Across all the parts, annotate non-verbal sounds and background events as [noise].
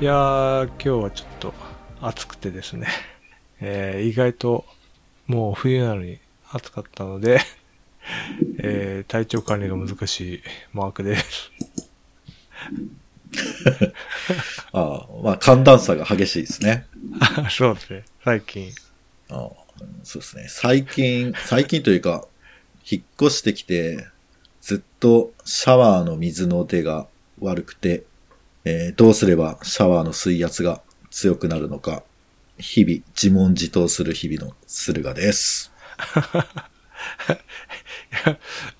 いやー、今日はちょっと暑くてですね、[laughs] えー、意外ともう冬なのに暑かったので、[laughs] えー、体調管理が難しいマークです。[laughs] ああ、まあ寒暖差が激しいですね。そうですね、最近。ああそうですね。最近、最近というか、引っ越してきて、ずっとシャワーの水の出が悪くて、えーどうすればシャワーの水圧が強くなるのか、日々自問自答する日々の駿河です。[laughs]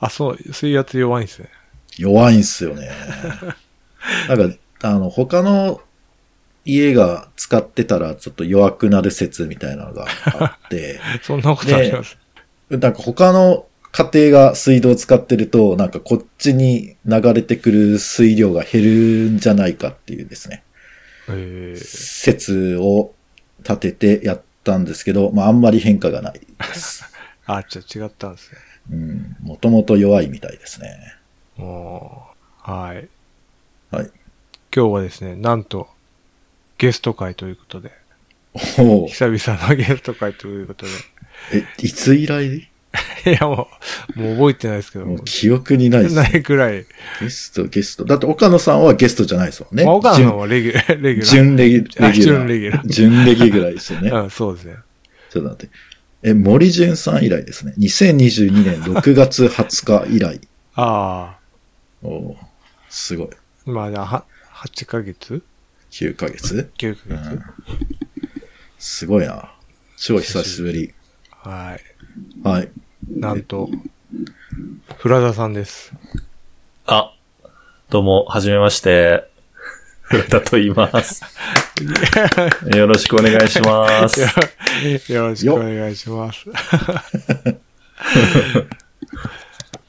あ、そう、水圧弱いんですね。弱いんすよね。なんか、あの、他の家が使ってたらちょっと弱くなる説みたいなのがあって、[laughs] そんなことあります？なんか他の家庭が水道を使ってると、なんかこっちに流れてくる水量が減るんじゃないかっていうですね、えー、説を立ててやったんですけど、まああんまり変化がないです。[laughs] あ、じゃあ違ったんですね。うん、もともと弱いみたいですね。おーはい。はい。今日はですね、なんと、ゲスト会ということで、おう久々のゲスト会ということで、え、いつ以来？[laughs] いやもう、もう覚えてないですけど、もう記憶にないです。ないくらい。ゲスト、ゲスト。だって岡野さんはゲストじゃないですもんね。まあ、岡野さんは [laughs] レギュラー、レギュラー。準レギュレギュラあー。準レギュラー準レギぐらいですよね。[laughs] うん、そうですね。ちょっと待って。え、森潤さん以来ですね。2022年6月20日以来。あおーすごい。あ、まあ、じゃあは、8ヶ月？9ヶ月 ?9 ヶ月、うんすごいな。超久しぶり。はい。はい。なんと、フラダさんです。あ、どうも、はじめまして。古田と言います。[laughs] よろしくお願いします。よよろしくお願いします。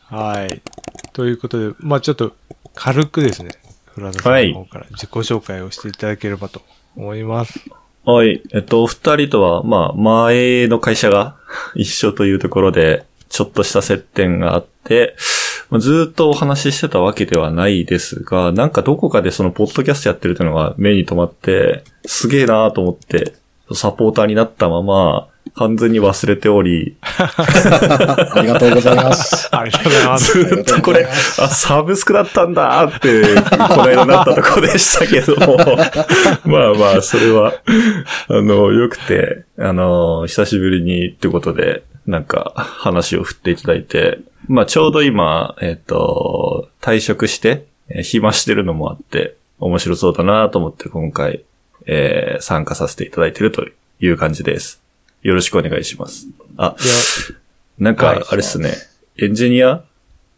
はい。ということで、まあちょっと軽くですね、フラダさんの方から自己紹介をしていただければと思います。はい。はい。えっと、お二人とは、まあ、前の会社が [laughs] 一緒というところで、ちょっとした接点があって、ずっとお話ししてたわけではないですが、なんかどこかでそのポッドキャストやってるというのが目に留まって、すげえなーと思って、サポーターになったまま、完全に忘れており、ありがとうございます。[laughs] ありがとうございます。ずーっとこれ、あ、サブスクだったんだって、この間なったとこでしたけども。[laughs] まあまあ、それは、あの、良くて、あの、久しぶりにってことで、なんか、話を振っていただいて、まあちょうど今、えっ、と、退職して、えー暇してるのもあって、面白そうだなと思って今回、えー参加させていただいてるという感じです。よろしくお願いします。あ、なんはいか、あれっすね、エンジニア？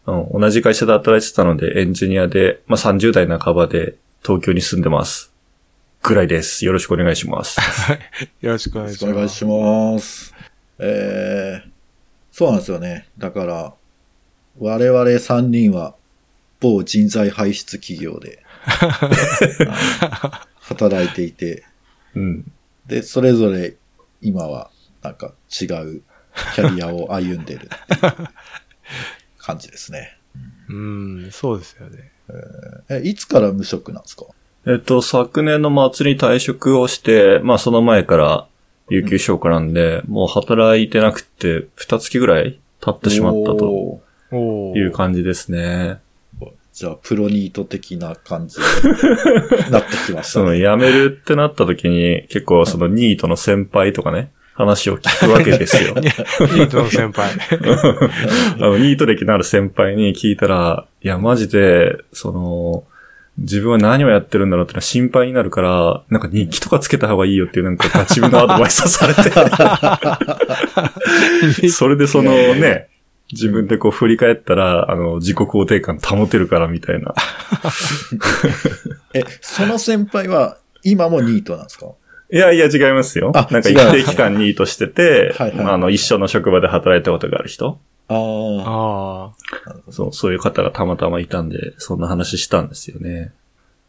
うん、同じ会社で働いてたので、エンジニアで、まあ、30代半ばで東京に住んでます。ぐらいです。よろしくお願いします。[laughs] よろしくお願いします。お願いします。えー、そうなんですよね。だから、我々3人は某人材輩出企業で [laughs] 働いていて、うん。で、それぞれ今はなんか違うキャリアを歩んでる感じですね。うん、そうですよね。え、いつから無職なんですか？えっと、昨年の末に退職をして、まあ、その前から有給消化なんで、もう働いてなくて、二月ぐらい経ってしまったという感じですね。じゃあ、プロニート的な感じに [laughs] なってきましたその、ね。辞めるってなった時に、結構そのニートの先輩とかね、話を聞くわけですよ。[laughs] ニートの先輩。[laughs] あの、ニート歴のある先輩に聞いたら、いや、マジで、その、自分は何をやってるんだろうってのは心配になるから、なんか日記とかつけた方がいいよっていうなんかガチめのアドバイスをされて、[laughs] それでそのね、自分でこう振り返ったら、あの、自己肯定感保てるからみたいな。え、その先輩は今もニートなんですか？いやいや違いますよ。あなんか一定期間ニートしてて、はいはいあの、一緒の職場で働いたことがある人ああ。あそう、そういう方がたまたまいたんで、そんな話したんですよね。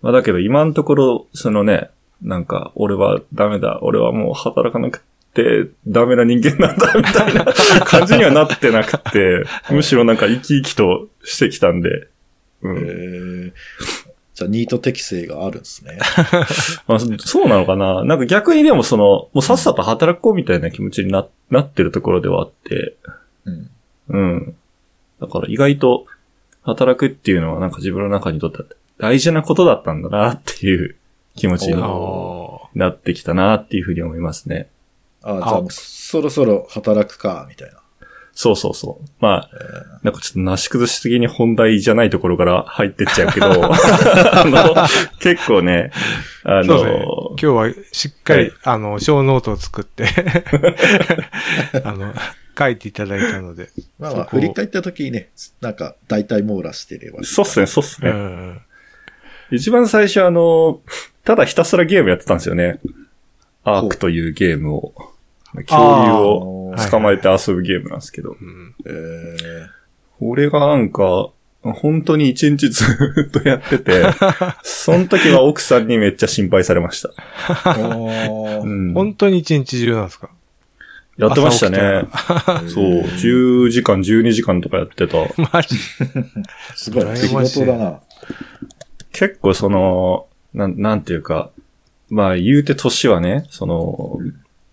まあだけど今のところ、そのね、なんか、俺はダメだ、俺はもう働かなくてダメな人間なんだ、みたいな [laughs] 感じにはなってなくて、むしろなんか生き生きとしてきたんで、うえん。ーじゃあニート適性があるんですね。[laughs] まあ、そそうなのかななんか逆にでもその、もうさっさと働こうみたいな気持ちにな、なってるところではあって、うん。うん。だから意外と働くっていうのはなんか自分の中にとっては大事なことだったんだなっていう気持ちになってきたなっていうふうに思いますね。あじゃあそろそろ働くか、みたいな。そうそうそう。まあ、なんかちょっとなし崩しすぎに本題じゃないところから入ってっちゃうけど、[laughs] あの、結構ね、あそうですね。の、今日はしっかり、はいあの、小ノートを作って、[laughs] あの、書いていただいたので。まあまあ、振り返った時にね、なんか大体網羅してれば。そうっすね、そうっすうね。ん。一番最初あの、ただひたすらゲームやってたんですよね。アークというゲームを。恐竜を捕まえて遊ぶゲームなんですけど。うんえーこれがなんか、本当に一日ずっとやってて、[laughs] その時は奥さんにめっちゃ心配されました。おうーん、本当に一日中なんですか？やってましたね。朝そう、10時間、12時間とかやってた。マジ？すごい、羨仕事だな。結構その、なん、なんていうか、まあ言うて年はね、その、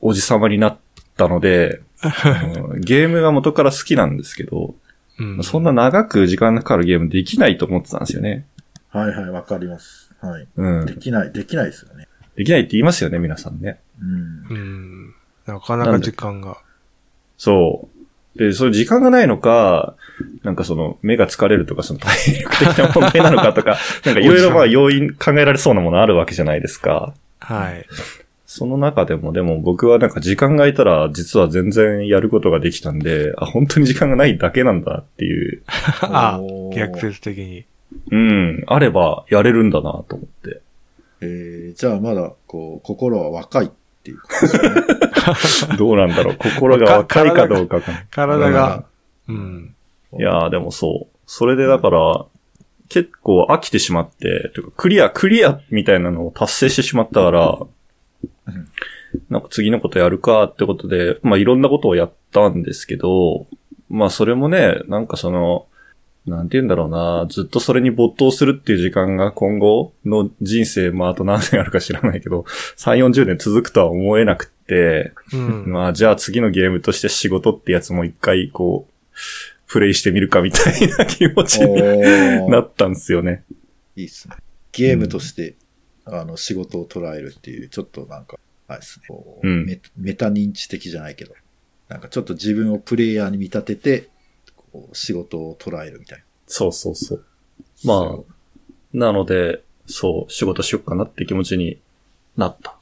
おじさまになったので、[laughs] うんゲームが元から好きなんですけど、うんそんな長く時間のかかるゲームできないと思ってたんですよね。はいはい、わかります。はい。うん。できない、できないですよね。できないって言いますよね、皆さんね。うん。うん。なかなか時間が。そう。で、そういう時間がないのか、なんかその、目が疲れるとか、その体力的な問題なのかとか、[laughs] なんかいろいろまあ要因考えられそうなものあるわけじゃないですか。はい。その中でも、でも僕はなんか時間が空いたら、実は全然やることができたんで、あ、本当に時間がないだけなんだっていう、[laughs] あ逆説的に。うん、あればやれるんだなと思って。えー、じゃあまだ、こう、心は若いっていうことですね。[laughs] どうなんだろう、心が若いかどうかかな。[laughs] 体が、うん。いやーでもそう。それでだから、結構飽きてしまって、というかクリア、クリアみたいなのを達成してしまったからうん、なんか次のことやるかってことで、まあいろんなことをやったんですけど、まあそれもね、なんかその、なんて言うんだろうな、ずっとそれに没頭するっていう時間が今後の人生、まああと何年あるか知らないけど、3、40年続くとは思えなくって、うん。まあ、じゃあ次のゲームとして仕事ってやつも一回、こう、プレイしてみるかみたいな気持ちおにーなったんですよね。いいっすね。ゲームとして、あの、仕事を捉えるっていう、ちょっとなんか、あれですね。こううんメメタ認知的じゃないけど、なんかちょっと自分をプレイヤーに見立てて、こう仕事を捉えるみたいな。そうそうそう。まあ、なので、そう、仕事しよっかなって気持ちになった。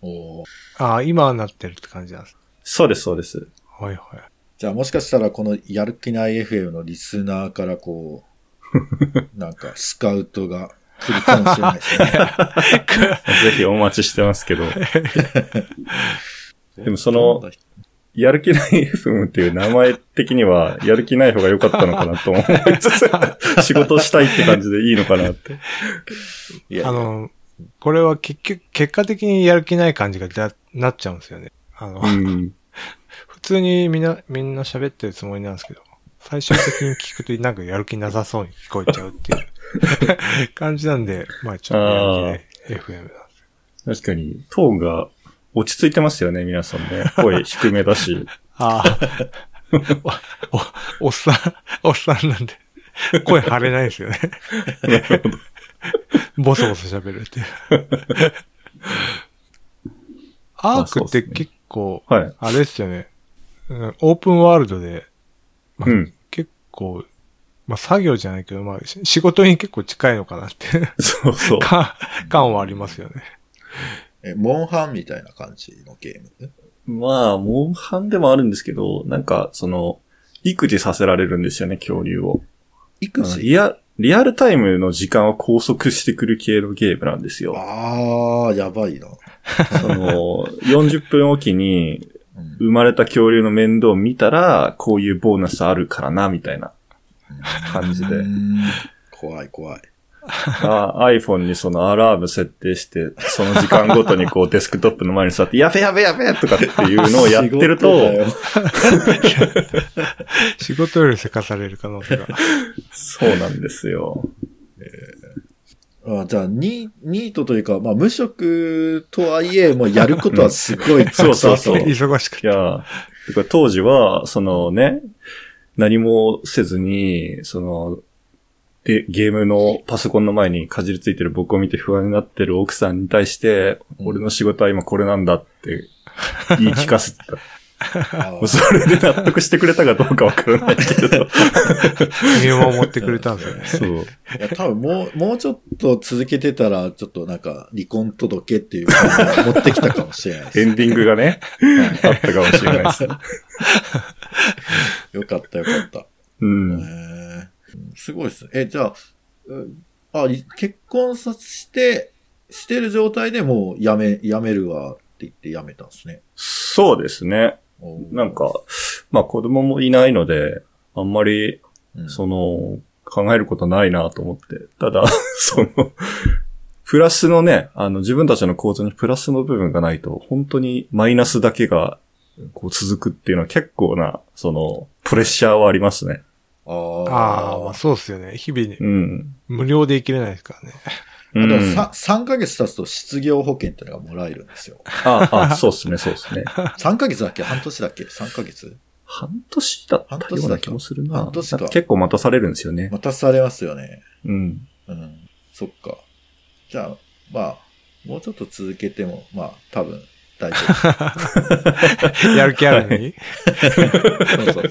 おーああ、今はなってるって感じなんです。そうです、そうです。はいはい。じゃあもしかしたらこのやる気ない FM のリスナーからこう、[laughs] なんかスカウトが来るかもしれないですね。[laughs] ぜひお待ちしてますけど。[laughs] でもその、やる気ない FM っていう名前的には、やる気ない方が良かったのかなと思いつつ、[laughs] 仕事したいって感じでいいのかなって。あの、これは結局、結果的にやる気ない感じがだなっちゃうんですよね。あの、うん。普通にみんな、みんな喋ってるつもりなんですけど、最終的に聞くとなんかやる気なさそうに聞こえちゃうっていう [laughs] 感じなんで、まあちょっとやる気ない FM なんです。確かに、トーンが落ち着いてますよね、皆さんね。声低めだし。[laughs] ああ、お、っさん、おっさんなんで、声張れないですよね。[laughs] なるほど。ボソボソ喋るっていう。アークって結構、はい。あれですよね。うんオープンワールドで、まあうん結構、まあ作業じゃないけど、まあし仕事に結構近いのかなって、そうそう。か感はありますよね。え、モンハンみたいな感じのゲーム？まあ、モンハンでもあるんですけど、なんか、その、育児させられるんですよね、恐竜を。育児？リア、リアルタイムの時間を拘束してくる系のゲームなんですよ。あー、やばいな。その、40分おきにうん生まれた恐竜の面倒を見たら、こういうボーナスあるからな、みたいな感じでう。ん [laughs] 怖い怖い。あ iPhone にそのアラーム設定して、その時間ごとにこうデスクトップの前に座って、やべやべやべとかっていうのをやってると、仕事だよ仕事よりせかされる可能性が。そうなんですよ。あじゃあ、ニニートというか、まあ、無職とはいえ、もうやることはすごい [laughs] そうそうそう忙しくて。いや、だから当時は、そのね、何もせずに、その、で、ゲームのパソコンの前にかじりついてる僕を見て不安になってる奥さんに対して、うん俺の仕事は今これなんだって言い聞かせてた。[laughs] あ [laughs] それで納得してくれたかどうかわからないけど。見守ってくれたんですよね。そう。いや、多分もう、もうちょっと続けてたら、ちょっとなんか、離婚届っていう感じを持ってきたかもしれないです。エンディングがね、あはったかもしれないですね。い、[laughs] よかったよかった。うん。へーすごいですね。え、じゃあ、うんあ、い結婚さして、してる状態でもうやめ、やめるわって言ってやめたんですね。そうですね。なんか、まあ子供もいないので、あんまりうんその、考えることないなと思って。ただ、[laughs] その、プラスのね、あの、自分たちの構造にプラスの部分がないと、本当にマイナスだけが、こう続くっていうのは結構な、その、プレッシャーはありますね。あーああ、まあそうっすよね。日々にうん。無料で生きれないですからね。うん、でもさ3ヶ月経つと失業保険ってのがもらえるんですよ。あ、あ、そうですね、そうですね。[laughs] 3ヶ月だっけ？半年だっけ ?3 ヶ月？半年だったような気もするな。半年かなん結構待たされるんですよね。待たされますよね。うん。うん。そっか。じゃあ、まあ、もうちょっと続けても、まあ、多分、大丈夫。[laughs] やる気あるのに？そうそうそう。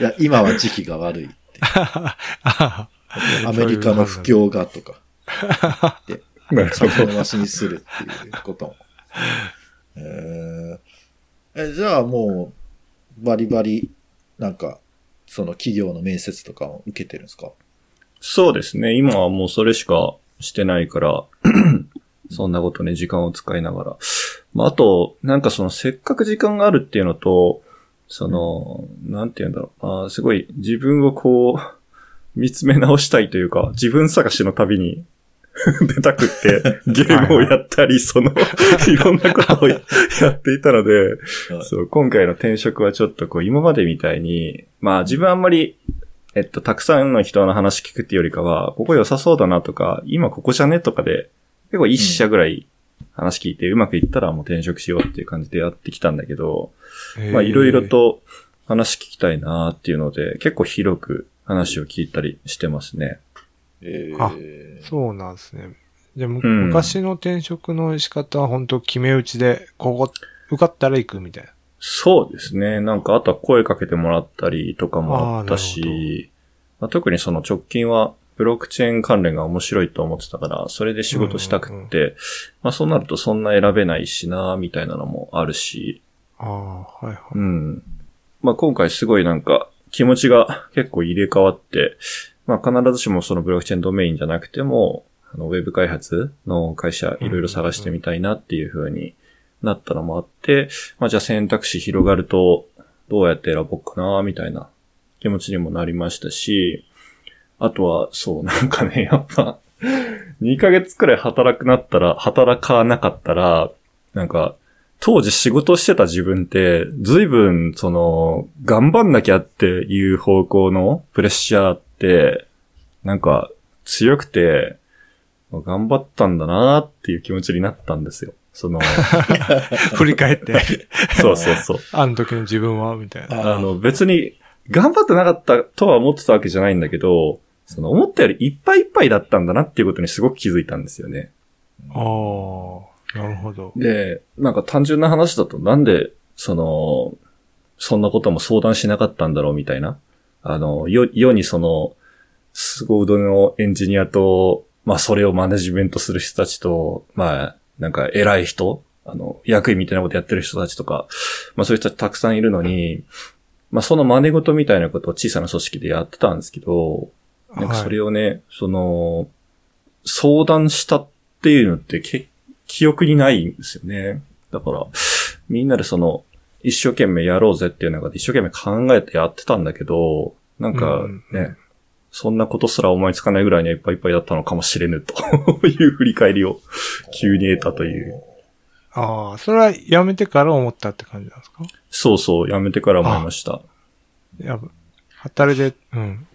いや、今は時期が悪いって。あ [laughs] アメリカの不況がとか、[laughs] なるほ先ど。延ばしにするっていうことも。えーえ、じゃあもう、バリバリ、なんか、その企業の面接とかも受けてるんですか？そうですね。今はもうそれしかしてないから、[clears throat] そんなことね、時間を使いながら。まあ、あと、なんかその、せっかく時間があるっていうのと、その、なんて言うんだろう。あーすごい、自分をこう、見つめ直したいというか、自分探しの旅に [laughs] 出たくって、ゲームをやったり、その、いろんなことをやっていたので、はいそう、今回の転職はちょっとこう、今までみたいに、まあ自分あんまり、えっと、たくさんの人の話聞くっていうよりかは、ここ良さそうだなとか、今ここじゃねとかで、結構一社ぐらい話聞いて、うまくいったらもう転職しようっていう感じでやってきたんだけど、まあいろいろ。と話聞きたいなっていうので、結構広く話を聞いたりしてますね。えあー、そうなんですね。うん昔の転職の仕方は本当決め打ちで、ここ、受かったら行くみたいな。そうですね。なんか、あとは声かけてもらったりとかもあったし、まあ、特にその直近は、ブロックチェーン関連が面白いと思ってたから、それで仕事したくって、まあそうなるとそんな選べないしな、みたいなのもあるし、ああ、はいはい。うん。まあ今回すごいなんか気持ちが結構入れ替わって、まあ必ずしもそのブロックチェーンドメインじゃなくても、あのウェブ開発の会社いろいろ探してみたいなっていう風になったのもあって、まあじゃあ選択肢広がるとどうやって選ぼうかな、みたいな気持ちにもなりましたし、あとはそうなんかね、やっぱ2ヶ月くらい働くなったら、働かなかったら、なんか、当時仕事してた自分って、随分、その、頑張んなきゃっていう方向のプレッシャーって、なんか、強くて、頑張ったんだなっていう気持ちになったんですよ。その、[laughs] 振り返って、[laughs] そうそうそう。あの時の自分は、みたいな。ああの、別に、頑張ってなかったとは思ってたわけじゃないんだけど、その、思ったよりいっぱいいっぱいだったんだなっていうことにすごく気づいたんですよね。ああ、なるほど。で、なんか単純な話だとなんで、その、そんなことも相談しなかったんだろうみたいな。あの、世世にその、凄腕のエンジニアと、まあそれをマネジメントする人たちと、まあ、なんか偉い人、あの、役員みたいなことやってる人たちとか、まあそういう人たちたくさんいるのに、まあその真似事みたいなことを小さな組織でやってたんですけど、なんかそれを、をね、その、相談したっていうのってけ記憶にないんですよね。だから、みんなでその、一生懸命やろうぜっていう中で一生懸命考えてやってたんだけど、なんかうんね、そんなことすら思いつかないぐらいにはいっぱいいっぱいだったのかもしれぬと [laughs] いう振り返りを急に得たという。ああ、それは辞めてから思ったって感じなんですか？そうそう、やめてから思いました。いや、働いて、うん。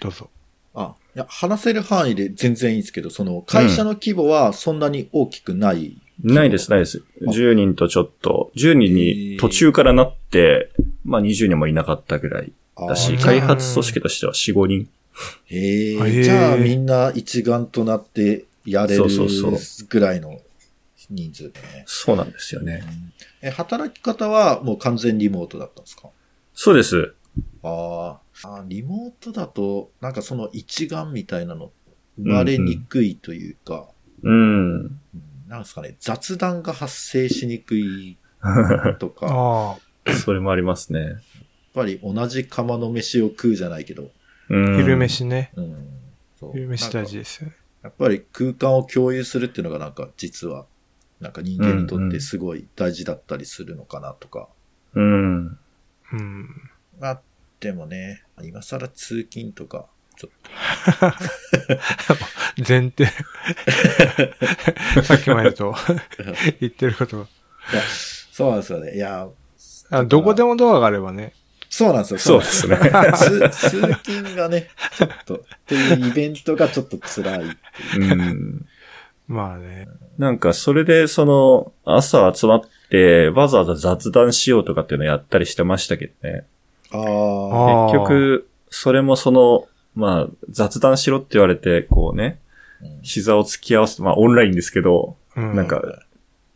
どうぞ。あ、いや、話せる範囲で全然いいんですけど、その会社の規模はそんなに大きくない。ないです、ないです。10人とちょっと、10人に途中からなって、まあ20人もいなかったぐらいだし、開発組織としては4、5人。へえ、じゃあみんな一丸となってやれるそうそうそうぐらいの人数でね。そうなんですよね。え、働き方はもう完全リモートだったんですか？そうです。あーあー、リモートだと、なんかその一丸みたいなの生まれにくいというか、うん。うんなんですかね、雑談が発生しにくい [laughs] とか、それもありますね。ぱり同じ釜の飯を食うじゃないけど、うん。昼飯ね。うん。昼飯大事ですよね。やっぱり空間を共有するっていうのがなんか実は、なんか人間にとってすごい大事だったりするのかなとか。うん。うん。まあ、でもね、今更通勤とか、ちょっ前提。さっきまでと言ってることが。そうなんですよね。いや、あどこでもドアがあればね。そうなんですよ。そうですね。通通勤がね、ちょっと、っていうイベントがちょっと辛い。うん。まあね。なんか、それで、その、朝集まって、わざわざ雑談しようとかっていうのやったりしてましたけどね。ああ、結局、それもその、まあ、雑談しろって言われて、こうね、うん膝を突き合わせて、まあ、オンラインですけど、うん、なんか、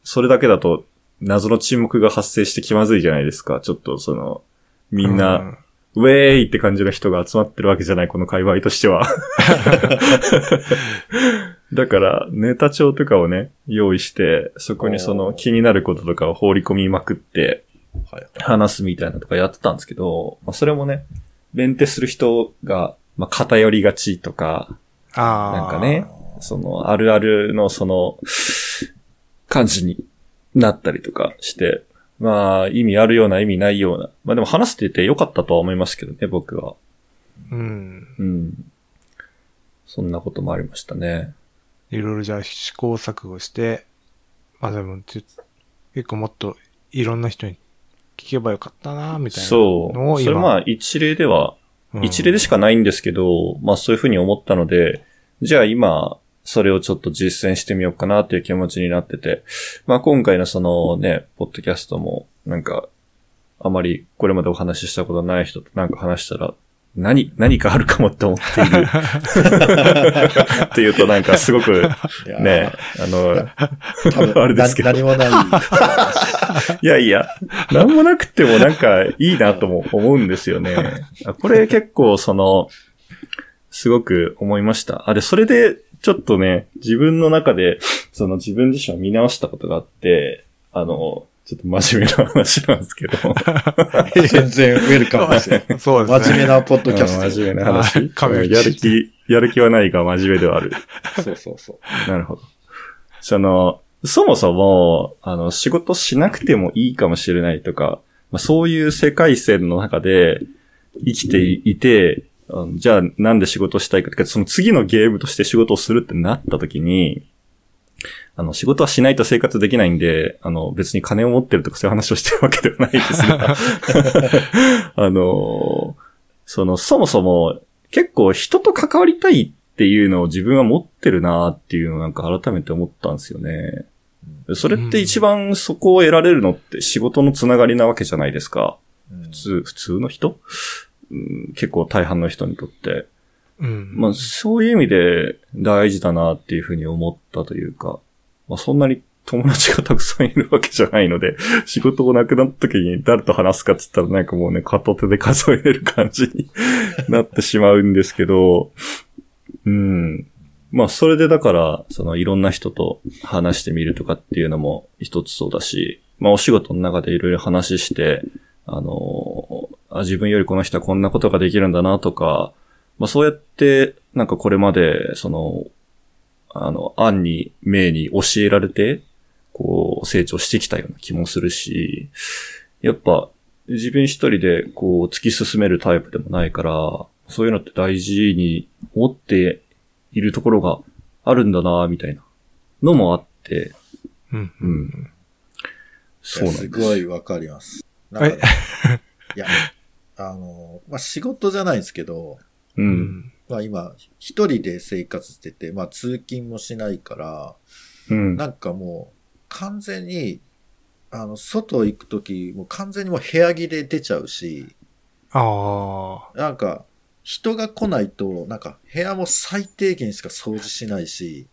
それだけだと、謎の沈黙が発生して気まずいじゃないですか。ちょっと、その、みんな、うんウェーイって感じの人が集まってるわけじゃない、この界隈としては。[laughs] だから、ネタ帳とかをね、用意して、そこにその気になることとかを放り込みまくって、はい。話すみたいなのとかやってたんですけど、まあ、それもね、メンテする人が、まあ、偏りがちとか、ああ。なんかね、その、あるあるのその、感じになったりとかして、まあ、意味あるような意味ないような。まあでも話しててよかったとは思いますけどね、僕は。うん。うん。そんなこともありましたね。いろいろじゃあ試行錯誤して、まあでも、ち結構もっといろんな人に聞けばよかったな、みたいなそう。それ今。まあ一例では、うん一例でしかないんですけど、まあそういうふうに思ったので、じゃあ今、それをちょっと実践してみようかなっていう気持ちになってて、まあ今回のそのね、ポッドキャストも、なんか、あまりこれまでお話ししたことない人となんか話したら、何、何かあるかもって思っている。[laughs] っていうとなんかすごく、ね、あの、[laughs] あれですけどな何もない。[laughs] いやいや、なんもなくてもなんかいいなとも思うんですよね。あこれ結構その、すごく思いました。あ、で、それでちょっとね、自分の中で、その自分自身を見直したことがあって、あの、ちょっと真面目な話なんですけど、全然ウェルカムですよ。[laughs] そうですね。真面目なポッドキャスト。真面目な話。[laughs] やる気、やる気はないが真面目ではある。そうそうそう。なるほど。その、そもそも、あの、仕事しなくてもいいかもしれないとか、まあ、そういう世界線の中で生きていて、あのじゃあなんで仕事したいかとか、その次のゲームとして仕事をするってなった時に、あの、仕事はしないと生活できないんで、あの、別に金を持ってるとかそういう話をしてるわけではないですが、[laughs] あの、その、そもそも結構人と関わりたいっていうのを自分は持ってるなっていうのをなんか改めて思ったんですよね。それって一番そこを得られるのって仕事のつながりなわけじゃないですか。うん普通、普通の人、うん、結構大半の人にとって。うん。まあそういう意味で大事だなっていうふうに思ったというか、まあそんなに友達がたくさんいるわけじゃないので、[laughs] 仕事がなくなった時に誰と話すかって言ったらなんかもうね、片手で数えれる感じに [laughs] なってしまうんですけど、うん。まあそれでだから、そのいろんな人と話してみるとかっていうのも一つそうだし、まあお仕事の中でいろいろ話して、あのあ、自分よりこの人はこんなことができるんだなとか、まあそうやって、なんかこれまで、その、あの、案に、命に教えられて、こう、成長してきたような気もするし、やっぱ、自分一人で、こう、突き進めるタイプでもないから、そういうのって大事に思っているところがあるんだな、みたいなのもあって、うん。ううんん。そうなんですすごいわかります。なんかね [laughs] いや、あの、まあ、仕事じゃないんですけど、う。うんん。まあ今、一人で生活してて、まあ通勤もしないから、うん。なんかもう、完全に、あの、外行くとき、もう完全にもう部屋着で出ちゃうし、ああ。なんか、人が来ないと、なんか部屋も最低限しか掃除しないし、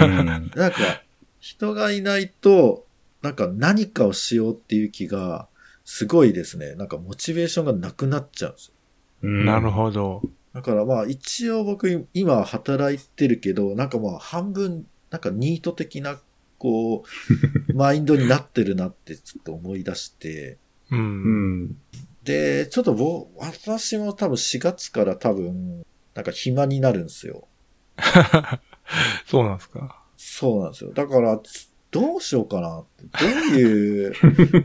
うん [laughs] なんか、人がいないと、なんか何かをしようっていう気が、すごいですね。なんかモチベーションがなくなっちゃうんですよ。うんなるほど。だからまあ一応僕今働いてるけど、なんかまあ半分、なんかニート的な、こう、[laughs] マインドになってるなってちょっと思い出して、う。うんん。で、ちょっとぼ、私も多分4月から多分、なんか暇になるんですよ。[laughs] そうなんですか？そうなんですよ。だから、どうしようかなって。どういう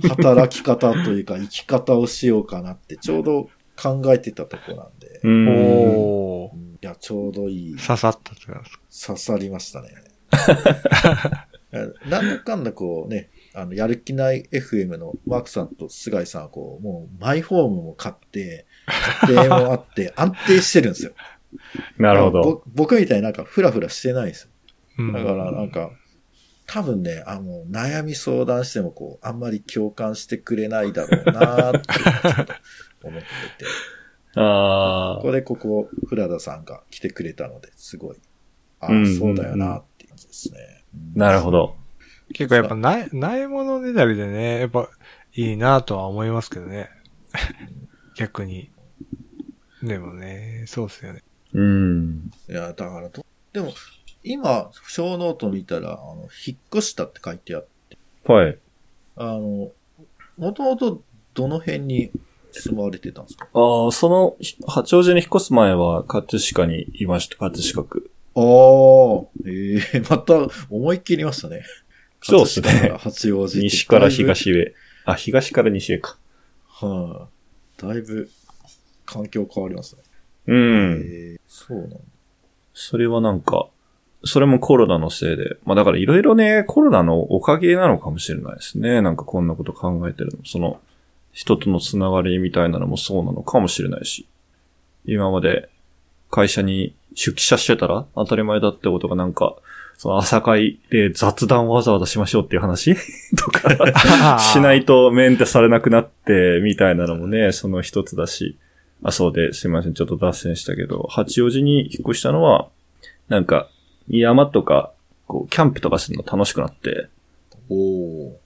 働き方というか生き方をしようかなってちょうど考えてたとこなんで。うん。おーう。んいや、ちょうどいい。刺さったってなんですか。刺さりましたね。[laughs] なんだかんだこうね、あの、やる気ない FM のマークさんと菅井さんはこう、もうマイホームも買って、家庭もあって [laughs] 安定してるんですよ。なるほど。ぼ僕みたいになんかフラフラしてないですよ。うん。だからなんか、多分ね、あの、悩み相談してもこう、あんまり共感してくれないだろうなーってちょっと思ってて。あここでここ、フラダさんが来てくれたので、すごい、ああ、うんうんうんそうだよなっていう感じですね。あ。なるほど。結構やっぱない、ないものねだりでね、やっぱいいなとは思いますけどね。逆に。でもね、そうっすよね。うん。いや、だからど、でも、今、小ノート見たら、あの、引っ越したって書いてあって、はい。あの、もともとどの辺に住まわれてたんですか？ああ、その、ひ八王子に引っ越す前は、葛飾にいました、葛飾区。ああ、ええ [laughs] また思いっきりいましたね。そうっすね八王子西から東へ。あ、東から西へか。はい、だいぶ環境変わりますね。うん。ええそうなんだ。それはなんか、それもコロナのせいで。まあだからいろいろね、コロナのおかげなのかもしれないですね。なんかこんなこと考えてるの。その、人とのつながりみたいなのもそうなのかもしれないし。今まで会社に出社してたら当たり前だってことがなんか、その朝会で雑談わざわざしましょうっていう話？[laughs] とか、しないとメンテされなくなって、みたいなのもね、その一つだし。あ、そうで、すいません、ちょっと脱線したけど、八王子に引っ越したのは、なんか、山とか、こう、キャンプとかするの楽しくなって、おお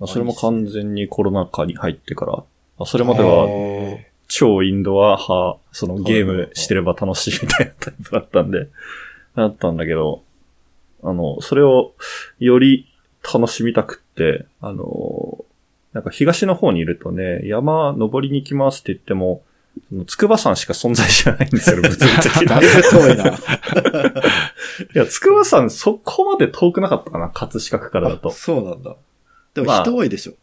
まあ、それも完全にコロナ禍に入ってから、まあ、それまでは、へ超インドア派、そのゲームしてれば楽しいみたいなタイプだったんで、だったんだけど、あの、それをより楽しみたくって、あの、なんか東の方にいるとね、山登りに行きますって言っても、その筑波山しか存在しないんですよ、[laughs] 物理的に。だいぶ遠いな。[laughs] いや、筑波山そこまで遠くなかったかな、葛飾区からだあと。そうなんだ。でもまあ人多いでしょ。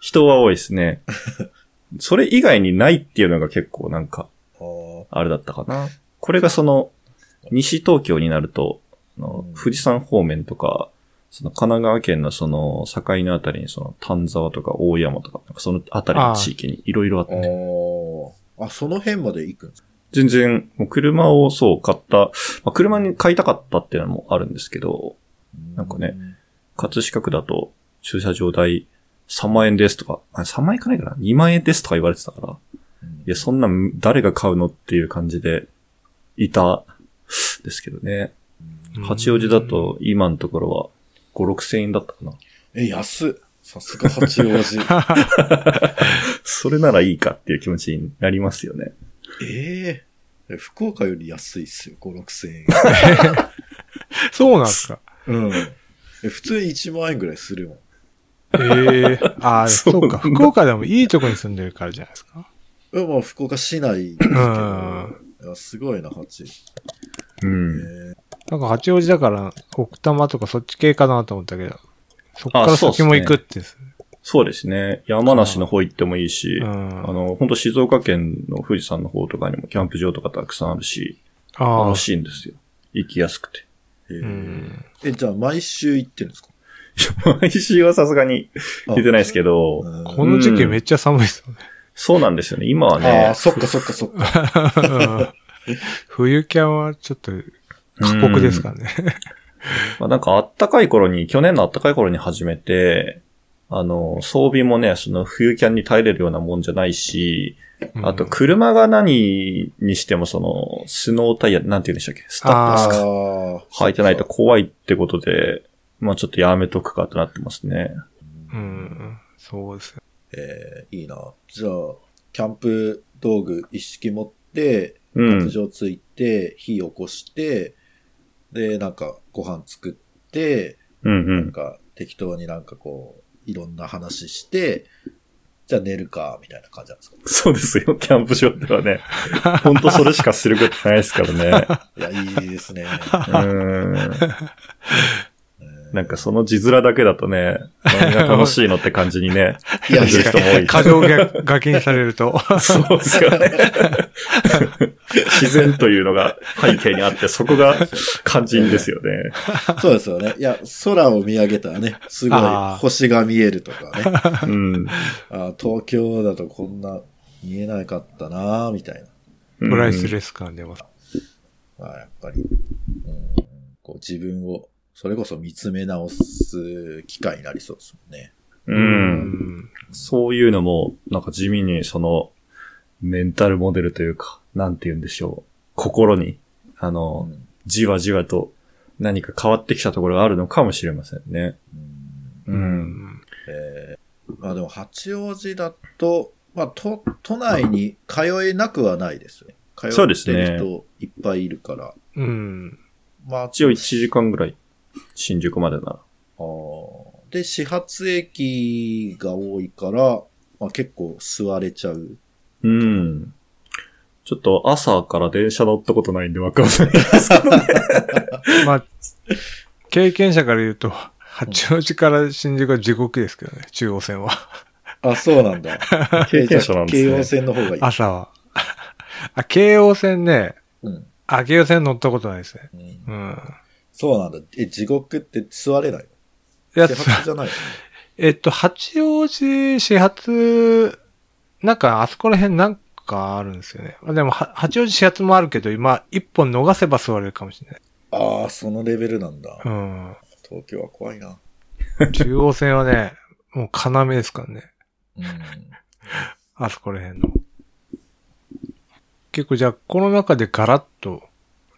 人は多いですね。[laughs] それ以外にないっていうのが結構なんか、あれだったかな。これがその、西東京になると、あのうん富士山方面とか、その神奈川県のその境のあたりにその丹沢とか大山とか、なんかそのあたりの地域にいろいろあって、あー。あ、その辺まで行くんですか？全然、もう車をそう買った、まあ、車に買いたかったっていうのもあるんですけど、なんかね。葛飾区だと駐車場代3万円ですとか、あ3万円いかないかな ?2 万円ですとか言われてたから、うんいや、そんなん誰が買うのっていう感じでいたですけどね。ー八王子だと今のところは5、6千円だったかな。え、安っ。さすが八王子。[laughs] それならいいかっていう気持ちになりますよね。ええ福岡より安いっすよ、5、6千円。[laughs] そうなんですか。うん。え普通に1万円ぐらいするもん。ええああ、[laughs] そうか。福岡でもいいとこに住んでるからじゃないですか。えまあ、福岡市内ですけど。うんすごいな、八。うん。えなんか八王子だから、奥多摩とかそっち系かなと思ったけど、そっから先も行くってです。そうですね。山梨の方行ってもいいし、うんあの、本当静岡県の富士山の方とかにもキャンプ場とかたくさんあるし、ああ楽、しいんですよ。行きやすくて。えーうん。え、じゃあ毎週行ってるんですか？[laughs] 毎週はさすがに行ってないですけど、うんこの時期めっちゃ寒いですよね。そうなんですよね。今はあねあ、、そっかそっかそっか。[laughs] 冬キャンはちょっと過酷ですからね。まあなんかあったかい頃に、去年のあったかい頃に始めて、あの、装備もね、その冬キャンに耐えれるようなもんじゃないし、あと車が何にしてもその、スノータイヤ、なんて言うんでしたっけ？スタッドですか？あ履いてないと怖いってことで、まあちょっとやめとくかとなってますね。うん。そうですね。えーいいな。じゃあ、キャンプ道具一式持って、うん発。情ついて、火起こして、で、なんかご飯作って、うんうん。なんか適当になんかこう、いろんな話して、じゃあ寝るか、みたいな感じなんですか？そうですよ、キャンプ場ではね。ほんとそれしかすることないですからね。[laughs] いや、いいですね。うん。なんかその字面だけだとね、何が楽しいのって感じにね、いや感じる人も多い。過剰書書きにされると。そうですよね。自然というのが背景にあって、そこが肝心ですよね。そうですよね。いや、空を見上げたらね、すごい星が見えるとかね。うん。あー東京だとこんな見えなかったなみたいな。プライスレス感出ます。まあ、やっぱり、うん、こう自分を、それこそ見つめ直す機会になりそうですもんね。う。うんん。そういうのも、なんか地味にその、メンタルモデルというか、なんて言うんでしょう。心に、あうの、んじわじわと何か変わってきたところがあるのかもしれませんね。うんうん。えーまあでも八王子だと、まあ都、都内に通えなくはないですね。通ってる人いっぱいいるから。うん。まあ、一応1時間ぐらい、新宿までなら。あーで、始発駅が多いから、まあ結構座れちゃう。うん。ちょっと朝から電車乗ったことないんでわかんないですけどね。[laughs] まあ、経験者から言うと、八王子から新宿は地獄ですけどね、中央線は。あ、そうなんだ。[laughs] 経験者なんですね京王線の方がいい。朝は。あ、京王線ね、うん。あ、京王線乗ったことないですね。うんうん。そうなんだ。え、地獄って座れないいや、始発じゃないの？えっと、八王子始発、なんかあそこら辺なんかあるんですよね。でも、は八王子始発もあるけど、今、一本逃せば座れるかもしれない。ああ、そのレベルなんだ。うん。東京は怖いな。中央線はね、もう要ですからね。うん。あそこら辺の。結構じゃあ、この中でガラッと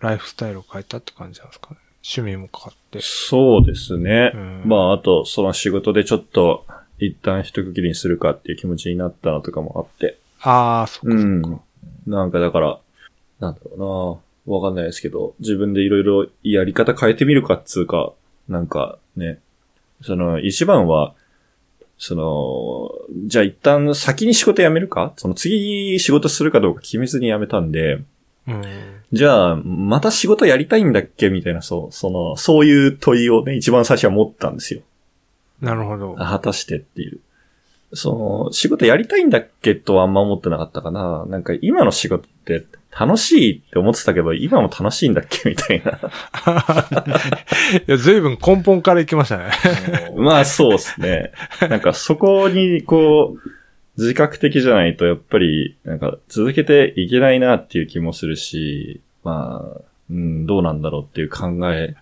ライフスタイルを変えたって感じなんですかね。趣味も変わって。そうですね。うんまあ、あと、その仕事でちょっと、一旦一区切りにするかっていう気持ちになったのとかもあって。ああ、そっかそっか。うんなんかだから、なんだろうなわかんないですけど、自分でいろいろやり方変えてみるかっつうか、なんかね、その、一番は、その、じゃあ一旦先に仕事辞めるか？その次仕事するかどうか決めずに辞めたんで、うん。じゃあ、また仕事やりたいんだっけ？みたいな、そう、その、そういう問いをね、一番最初は持ったんですよ。なるほど。あ果たしてっていう。その、仕事やりたいんだっけとはあんま思ってなかったかな。なんか今の仕事って楽しいって思ってたけど、今も楽しいんだっけ？みたいな。[laughs] いや、随分根本から行きましたね。[laughs] まあそうですね。なんかそこにこう、自覚的じゃないとやっぱり、なんか続けていけないなっていう気もするし、まあ、うん、どうなんだろうっていう考え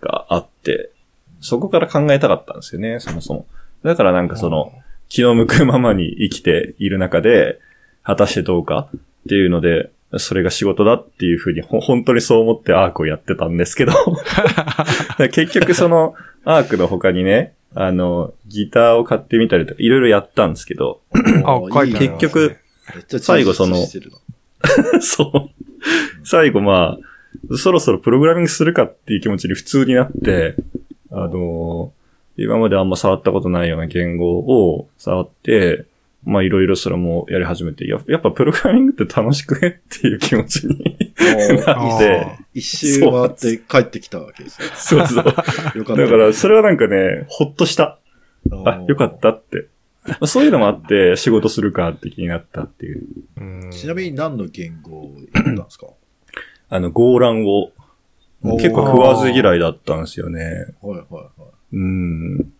があって、そこから考えたかったんですよね、そもそも。だからなんかその、気の向くままに生きている中で、果たしてどうかっていうので、それが仕事だっていうふうに、ほ本当にそう思ってアークをやってたんですけど、[laughs] 結局そのアークの他にね、あの、ギターを買ってみたりとか、いろいろやったんですけど、あ、書いてありますね。結局、めっちゃ最後その充実してるな。[laughs] そう。最後まあ、そろそろプログラミングするかっていう気持ちに普通になって、あの、今まであんま触ったことないような言語を触って、まあいろいろそれもやり始めて、ややっぱプログラミングって楽しくねっていう気持ちに [laughs] なって、一周回って帰ってきたわけですね。そうそう。だ [laughs] かよかった。らそれはなんかね、ほっとした。あ、よかったって。まあそういうのもあって仕事するかって気になったっていう。うんちなみに何の言語をやったんですか？あの、ゴーランを結構食わず嫌いだったんですよね。はいはいはい。うん。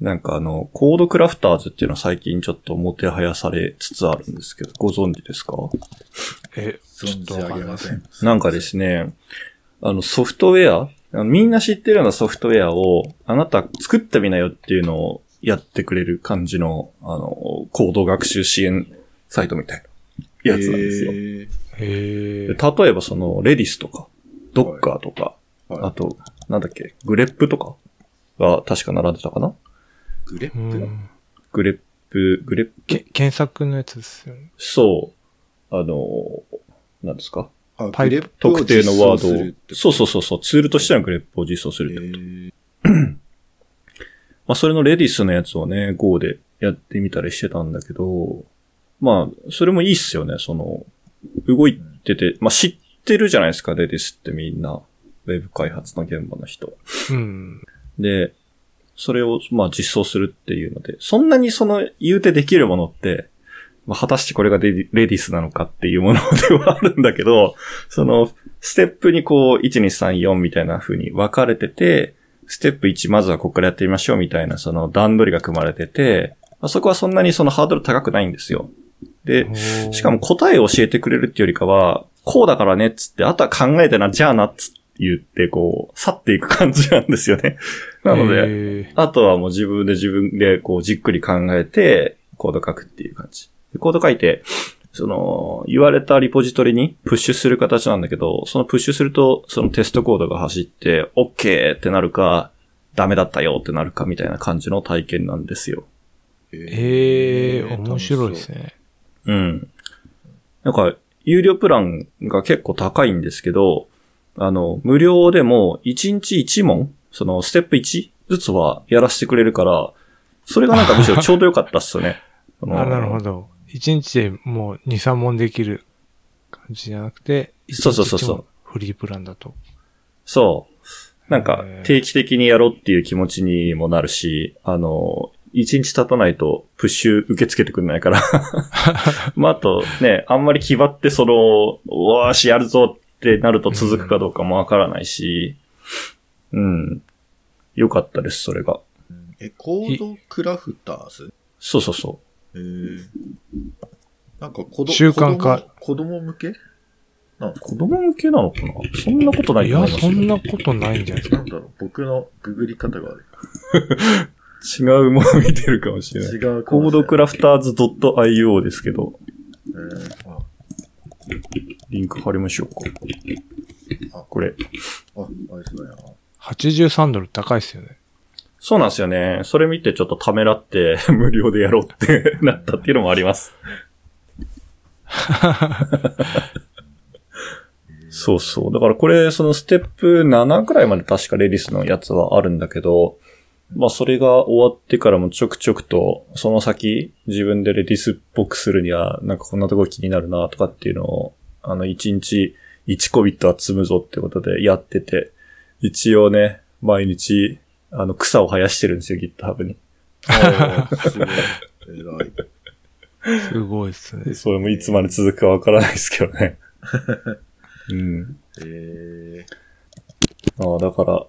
なんかあの、コードクラフターズっていうのは最近ちょっともてはやされつつあるんですけど、ご存知ですか？え、ちょっとわかりげません。なんかですね、あのソフトウェア、みんな知ってるようなソフトウェアを、あなた作ってみなよっていうのをやってくれる感じの、あの、コード学習支援サイトみたいなやつなんですよ。へー。例えばその、レディスとか、ドッカーとか、はい。あと、なんだっけ、グレップとかが確か並んでたかな？グレップ？うん。グレップ、 grep、け検索のやつですよね。そう、あの、なんですか？あパイ grep を特定のワードを。そうそうそうそう、ツールとしての grep を実装するってこと。[clears throat] まあ、それの Redis のやつをね、Go でやってみたりしてたんだけど、まあ、それもいいっすよね、その、動いてて、まあ、知ってるじゃないですか、 Redis ってみんな。ウェブ開発の現場の人。うん。で、それを、まあ、実装するっていうので、そんなにその、言うてできるものって、まあ、果たしてこれがレディスなのかっていうものではあるんだけど、その、ステップにこう、1、2、3、4みたいな風に分かれてて、ステップ1まずはここからやってみましょうみたいな、その段取りが組まれてて、まあそこはそんなにそのハードル高くないんですよ。で、しかも答えを教えてくれるっていうよりかは、こうだからねっつって、あとは考えてな、じゃあなっつって言って、こう、去っていく感じなんですよね。[laughs] なので、で、あとはもう自分で自分でこうじっくり考えてコード書くっていう感じ。でコード書いて、その、言われたリポジトリにプッシュする形なんだけど、そのプッシュすると、そのテストコードが走って、OK ってなるか、ダメだったよってなるかみたいな感じの体験なんですよ。ええ、面白いです。ね。うん。なんか、有料プランが結構高いんですけど、あの、無料でも1日1問、そのステップ1ずつはやらせてくれるから、それがなんかむしろちょうどよかったっすよね。[laughs] あ、なるほど。一日でもう2、3問できる感じじゃなくて、そうそうそうそうフリープランだと。そう。なんか定期的にやろうっていう気持ちにもなるし、あの、1日経たないとプッシュ受け付けてくれないから。[laughs] まあ、あとね、あんまり気張ってその、おーし、やるぞってなると続くかどうかもわからないし、うん。よかったです、それが。うんえ、コードクラフターズ？そうそうそえー、なんか子供、習慣化子供子供向け？な。子供向けなのかな？そんなことないいや、と思いますよそんなことないんじゃないですか。なんだろう、僕のググり方が悪違うもの見てるかもしれい。ない。違うかコー。ドクラフターズ .io ですけど、えーあリンク貼りましょうか。あこれ。あ、あれそうやな。83ドル高いですよね。そうなんですよね。それ見てちょっとためらって [laughs] 無料でやろうって [laughs] なったっていうのもあります。[laughs] そうそう。だからこれ、そのステップ7くらいまで確かレディスのやつはあるんだけど、まあそれが終わってからもちょくちょくと、その先自分でレディスっぽくするには、なんかこんなとこ気になるなとかっていうのを、あの1日1コビットは積むぞってことでやってて、一応ね、毎日、あの草を生やしてるんですよ、GitHub に。すごい。すごいですね。それもいつまで続くかわからないですけどね。[laughs] うん。えああ、だから、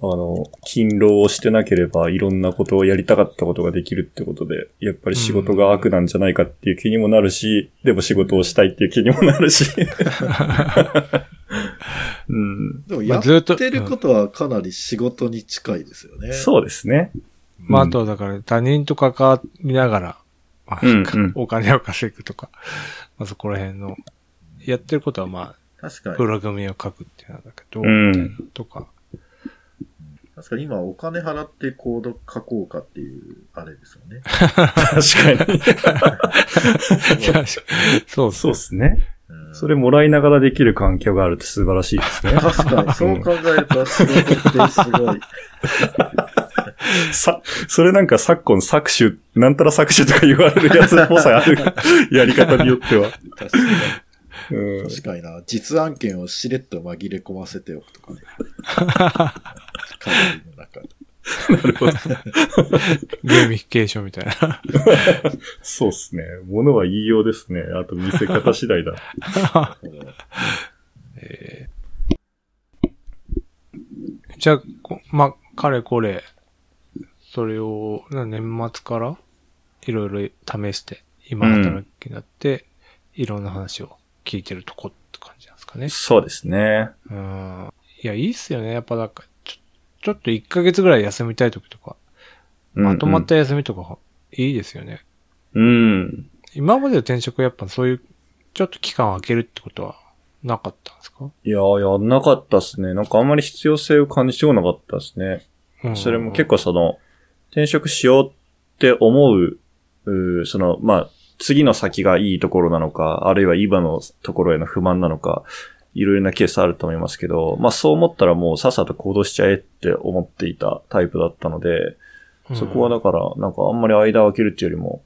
あの、勤労をしてなければいろんなことをやりたかったことができるってことで、やっぱり仕事が悪なんじゃないかっていう気にもなるし、でも仕事をしたいっていう気にもなるし。[laughs] うん。ー、でもまやっとってることはかなり仕事に近いですよね。そうですね。まあ、あと、だから他人と関わりながら、まあうんうんお金を稼ぐとか、まあそこら辺の、やってることはまあ、確かにプ。ログラムを書くっていうのだけど、うんとか。確かに今お金払ってコード書こうかっていう、あれですよね。確かに。[laughs] そうそうそですね。うんそれもらいながらできる環境があるって素晴らしいですね。確かに、そう考えると仕事ってすごい。さ、それなんか昨今搾取、なんたら搾取とか言われるやつっぽさある。[laughs] やり方によっては。確かに。うん。確かにな。実案件をしれっと紛れ込ませておくとかね。課題の中で。[laughs] なるほど。ゲーミフィケーションみたいな。そうっすね。ものは言いようですね。あと見せ方次第だ。[laughs] えーじゃあ、こまあ、かれこれ、それを、な年末からいろいろ試して、今働きになって、いろんな話を聞いてるとこって感じなんですかね。そうですね。うん。いや、いいっすよね。やっぱなんか、ちょ、っと1ヶ月ぐらい休みたい時とか、まとまった休みとか、いいですよね。うん。今までの転職はやっぱそういう、ちょっと期間を空けるってことはなかったんですか？いやー、やんなかったっすね。なんかあんまり必要性を感じてこなかったっすね。うんそれも結構その、転職しようって思う、うーその、まあ、次の先がいいところなのか、あるいは今のところへの不満なのか、いろいろなケースあると思いますけど、まあそう思ったらもうさっさと行動しちゃえって思っていたタイプだったので、そこはだから、なんかあんまり間を空けるっていうよりも、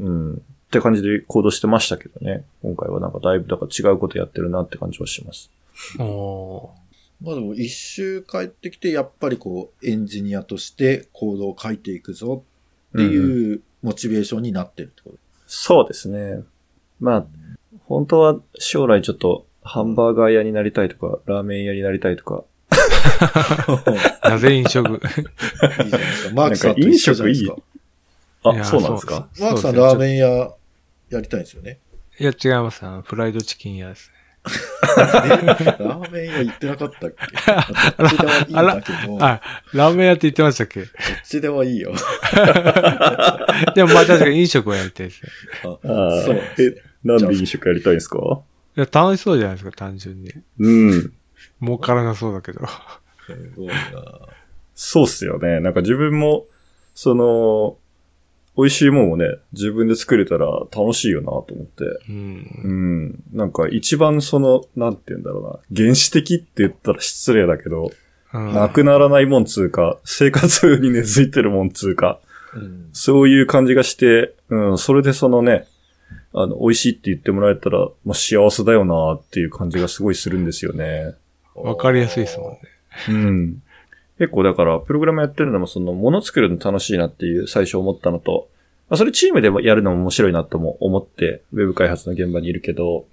うん、って感じで行動してましたけどね。今回はなんかだいぶだから違うことやってるなって感じはします。おまあでも一周帰ってきて、やっぱりこう、エンジニアとしてコードを書いていくぞってうんいうモチベーションになってるってこと。そうですね。まあ、本当は将来ちょっとハンバーガー屋になりたいとか、ラーメン屋になりたいとか、ーなぜ飲食いいじゃないですか。マークさんと一緒じゃないですか。いやあ、そうなんですか？マークさんラーメン屋やりたいんですよね。いや、違います。フライドチキン屋ですね。ラーメン屋行ってなかったっけ？どっちでもいいんだけど、どっあ、ラーメン屋って言ってましたっけ？ちでもいいよ。でもまあ確かに飲食はやりたいですね。あそうなんですね。なんで飲食やりたいんですか？いや、楽しそうじゃないですか、単純に。うん。儲からなそうだけど。すごいなそうっすよね。なんか自分も、その、美味しいもんをね、自分で作れたら楽しいよなと思って。う。うんん。なんか一番その、なんて言うんだろうな。原始的って言ったら失礼だけど、うんなくならないもんつうか、生活に根付いてるもんつうか、うん。そういう感じがして、うん、それでそのね、あの、美味しいって言ってもらえたら、まあ、幸せだよなっていう感じがすごいするんですよね。わかりやすいですもんね。うん。結構だから、プログラムやってるのもその、もの作るの楽しいなっていう最初思ったのと、まあ、それチームでもやるのも面白いなとも思って、ウェブ開発の現場にいるけど、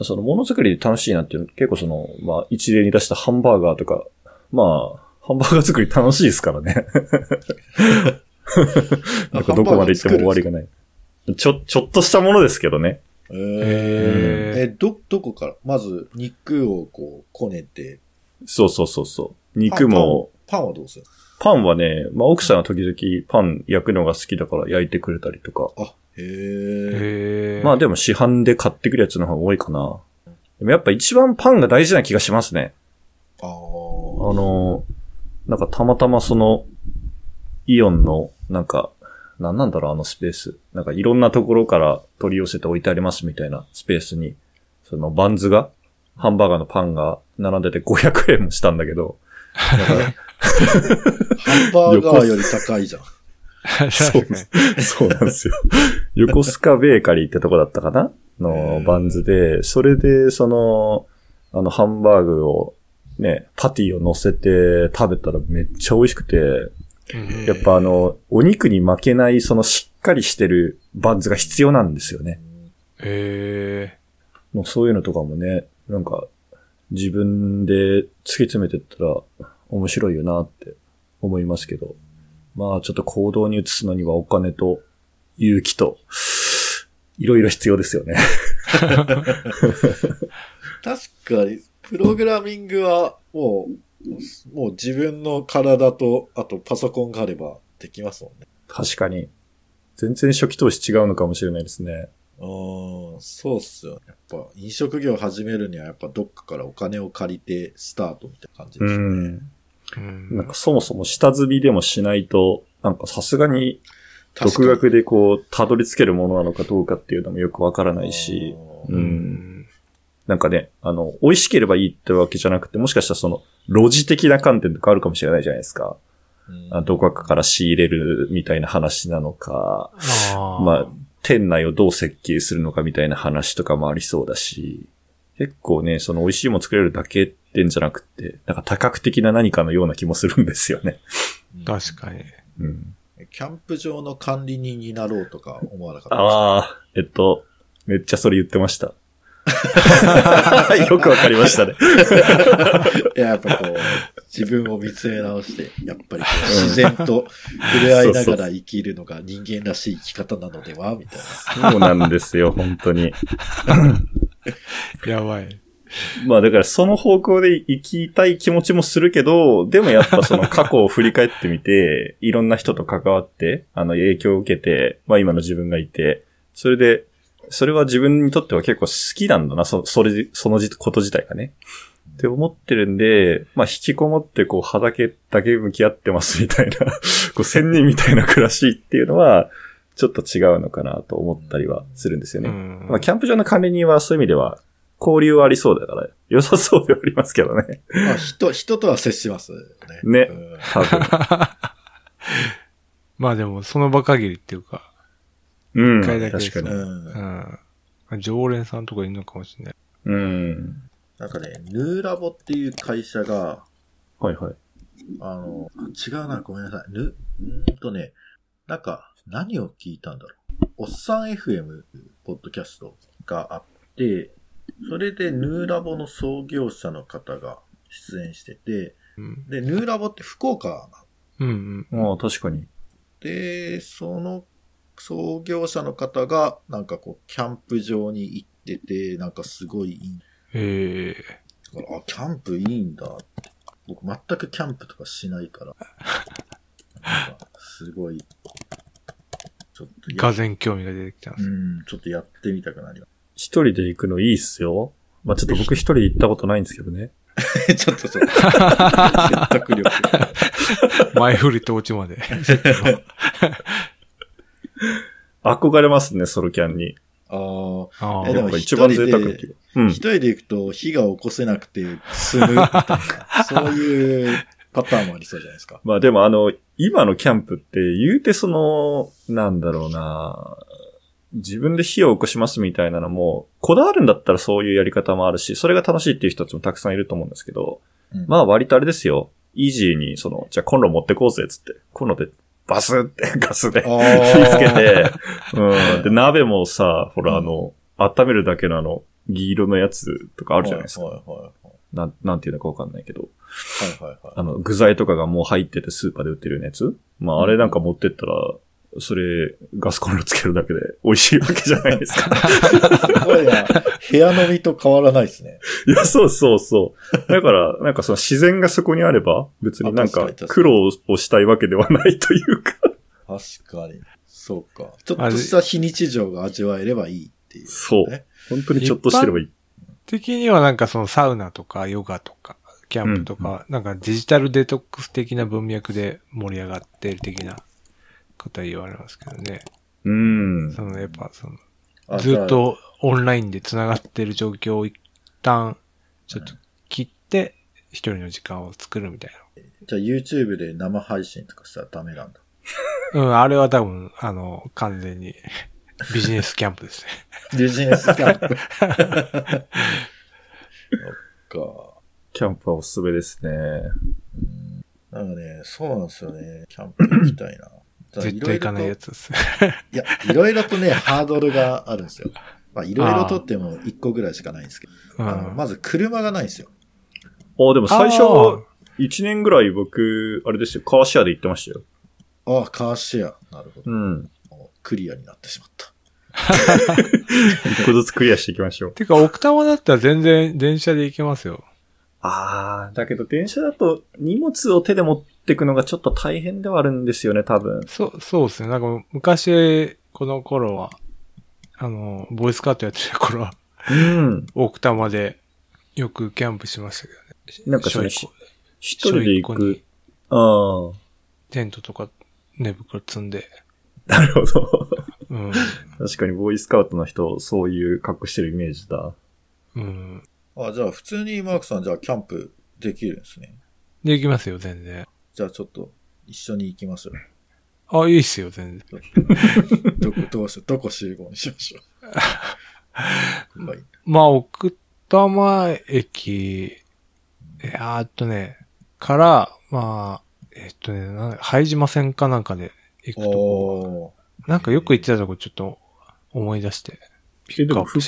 そのものづくりで楽しいなっていうの結構その、まあ一例に出したハンバーガーとか、まあ、ハンバーガー作り楽しいですからね。[laughs] なんかどこまで行っても終わりがない。ちょ、ちょっとしたものですけどね。えー、へえ、ど、どこから？まず、肉をこう、こねて、そうそうそうそう。肉も、パンはどうする？パンはね、まあ奥さんは時々パン焼くのが好きだから焼いてくれたりとか。あ、へえ。まあでも市販で買ってくるやつの方が多いかな。でもやっぱ一番パンが大事な気がしますね。ああーの、なんかたまたまその、イオンの、なんか、なんなんだろうあのスペース。なんかいろんなところから取り寄せて置いてありますみたいなスペースに、そのバンズが、ハンバーガーのパンが並んでて500円もしたんだけど、ハンバーガーより高いじゃん。そうそうなんですよ。横須賀ベーカリーってとこだったかな？のバンズで、それで、その、あの、ハンバーグを、ね、パティを乗せて食べたらめっちゃ美味しくて、うんやっぱあの、お肉に負けない、そのしっかりしてるバンズが必要なんですよね。へえ。もうそういうのとかもね、なんか、自分で突き詰めてったら面白いよなって思いますけど。まあちょっと行動に移すのにはお金と勇気と、いろいろ必要ですよね。[laughs] 確かに、プログラミングは、もう、もう自分の体と、あとパソコンがあればできますもんね。確かに。全然初期投資違うのかもしれないですね。うん、そうっすよね。やっぱ、飲食業始めるには、やっぱどっかからお金を借りてスタートみたいな感じですね。うん。うんなんかそもそも下積みでもしないと、なんかさすがに独学でこう、たどり着けるものなのかどうかっていうのもよくわからにないし、う。うんん。なんかね、あの、美味しければいいってわけじゃなくて、もしかしたらその、ロジ的な観点とかあるかもしれないじゃないですか。うんあどこかから仕入れるみたいな話なのか、ああ。まあ、店内をどう設計するのかみたいな話とかもありそうだし、結構ね、その美味しいもの作れるだけってんじゃなくて、なんか多角的な何かのような気もするんですよね。確かに。うん。キャンプ場の管理人になろうとか思わなかったああ、えっと、めっちゃそれ言ってました。[laughs] よくわかりましたね。[laughs] いや、やっぱこう、自分を見つめ直して、やっぱり自然と触れ合いながら生きるのが人間らしい生き方なのではみたいな。そうなんですよ、本当に。やばい。まあだからその方向で生きたい気持ちもするけど、でもやっぱその過去を振り返ってみて、いろんな人と関わって、あの影響を受けて、まあ今の自分がいて、それで、それは自分にとっては結構好きなんだな、そそれ、そのじこと自体がね。って思ってるんで、まあ引きこもってこう畑だけ向き合ってますみたいな、[laughs] こう仙人みたいな暮らしっていうのは、ちょっと違うのかなと思ったりはするんですよね。うんまあ、キャンプ場の管理人はそういう意味では、交流はありそうだから、[laughs] 良さそうではありますけどね。まあ人、人とは接しますよね。ね。[laughs] まあでも、その場限りっていうか、うん。一回だけです確かに。うんうん。常連さんとかいるのかもしれない。うん。なんかね、ヌーラボっていう会社が、はいはい。あの、違うな、ごめんなさい。ぬ、んとね、なんか、何を聞いたんだろう。おっさん FM ポッドキャストがあって、それでヌーラボの創業者の方が出演してて、うん。で、ヌーラボって福岡なうんうん。ああ、確かに。で、その創業者の方が、なんかこう、キャンプ場に行ってて、なんかすごいいい。ええあ、キャンプいいんだ。僕全くキャンプとかしないから。なんかすごい、ちょっとやがぜ興味が出てきたんです。うん、ちょっとやってみたくなりま一人で行くのいいっすよ。まあちょっと僕一人で行ったことないんですけどね。す。[laughs] ちょっとそう。[laughs] 説得力。前振りと落ちまで。[laughs] [laughs] 憧れますね、ソロキャンに。ああ、ああえでもやっぱ一番贅沢。うん一。人で行くと火が起こせなくて済むみたいな、[laughs] そういうパターンもありそうじゃないですか。まあでもあの、今のキャンプって言うてその、なんだろうな自分で火を起こしますみたいなのも、こだわるんだったらそういうやり方もあるし、それが楽しいっていう人たちもたくさんいると思うんですけど、うんまあ割とあれですよ。イージーに、その、じゃあコンロ持ってこうぜ、つって。コンロでバスって [laughs] ガスで火あつけて、[laughs] うん。で、鍋もさ、ほらあの、温めるだけのあの、銀色のやつとかああるじゃないですか。はいはいはいなん、なんていうのかわかんないけど。はいはいはい。あの、具材とかがもう入っててスーパーで売ってるようなやつまあ、あれなんか持ってったら、それ、ガスコンロつけるだけで美味しいわけじゃないですか。すごいな。部屋飲みと変わらないですね。[laughs] いや、そうそうそう。だから、なんかその自然がそこにあれば、別になんか苦労をしたいわけではないというか。確かに。そうか。ちょっとした非日常が味わえればいいっていう、そうね。本当にちょっとしてればいい。的にはなんかそのサウナとかヨガとか、キャンプとか、なんかデジタルデトックス的な文脈で盛り上がってる的なことは言われますけどね。うん。そのやっぱその、あずっ。とオンラインで繋がってる状況を一旦ちょっと切って一人の時間を作るみたいじゃあ YouTube で生配信とかしたらダメなんだ。な。うん、あれは多分、あの、完全にビジネスキャンプですね。ビジネスキャンプ。[laughs] そっか。キャンプはおすすめですね。なんかね、そうなんですよね。キャンプ行きたいな。絶対行かないやつです。いや、いろいろとね、ハードルがあるんですよ。まあ、いろいろとっても1個ぐらいしかないんですけど。うんあのまず車がないんですよ。あ、でも最初あー、1年ぐらい僕、あれですよ、カーシェアで行ってましたよ。ああ、カーシェア。なるほど。うん。クリアになってしまった。[laughs] 一個ずつクリアしていきましょう。てか、奥多摩だったら全然電車で行けますよ。あー、だけど電車だと荷物を手で持ってくのがちょっと大変ではあるんですよね、多分。そう、そうですね。なんか昔、この頃は、あの、ボーイスカートやってた頃は、うん。奥多摩でよくキャンプしましたけどね。なんかそれ、小一人で行く。ああ。テントとか寝袋積んで。なるほど。うん。確かにボーイスカウトの人、そういう格好してるイメージだ。うん。あ、じゃあ普通にマークさん、じゃあキャンプできるんですね。できますよ、全然。じゃあちょっと一緒に行きましょう。あ、いいっすよ、全然。どこ、[laughs] どうしよう、どこ集合にしましょう。[laughs] はい。まあ、奥多摩駅、えーっとね、から、まあ、えっとね、な拝島線かなんかで行くとなんかよく行ってたとこちょっと思い出して。え、でも福、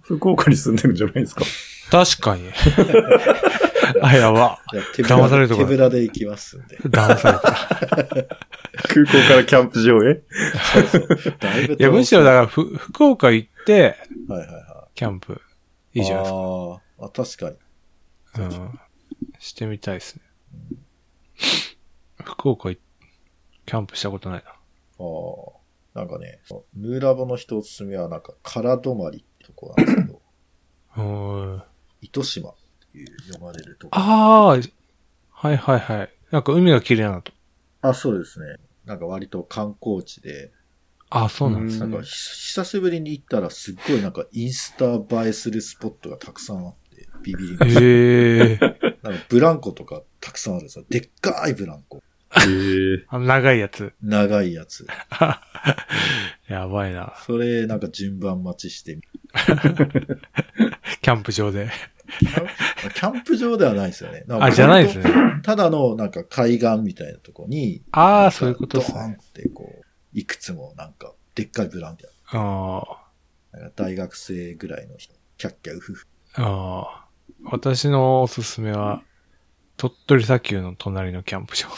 福岡に住んでるんじゃないですか？確かに。[laughs] あ、やば。いや手ぶらで、騙されるとこ手ぶらで行きますんで。騙された。[laughs] 空港からキャンプ場へ？そうそう。だいぶいや、むしろだから、ふ、福岡行って、ら、はいはいはキャンプ、い。いいじゃないですあーあ、確かに。か。うん。してみたいですね。福岡い、キャンプしたことないな。ああ。なんかね、ヌーラボの人おすすめは、なんか、空泊まりってとこなんですけど、うーん。糸島っていう読まれるとこ。ああ、はいはいはい。なんか海が綺麗なと。あ、そうですね。なんか割と観光地で、あそうなんです。なんかひ久しぶりに行ったらすっごいなんかインスタ映えするスポットがたくさんあって、ビビりました。へえ。[laughs] なんかブランコとかたくさんあるんですよ。でっかいブランコ。へえ。あの長いやつ。長いやつ。[laughs] やばいな。それなんか順番待ちしてみ [laughs] キャンプ場で。キャンプ場ではないですよね。あ、じゃないですね。ただのなんか海岸みたいなとこに、ああ、そういうことですドーンね。ってこう、いくつもなんか、でっかいブランコああ。大学生ぐらいの人、キャッキャウフフ。ああ。私のおすすめは、鳥取砂丘の隣のキャンプ場。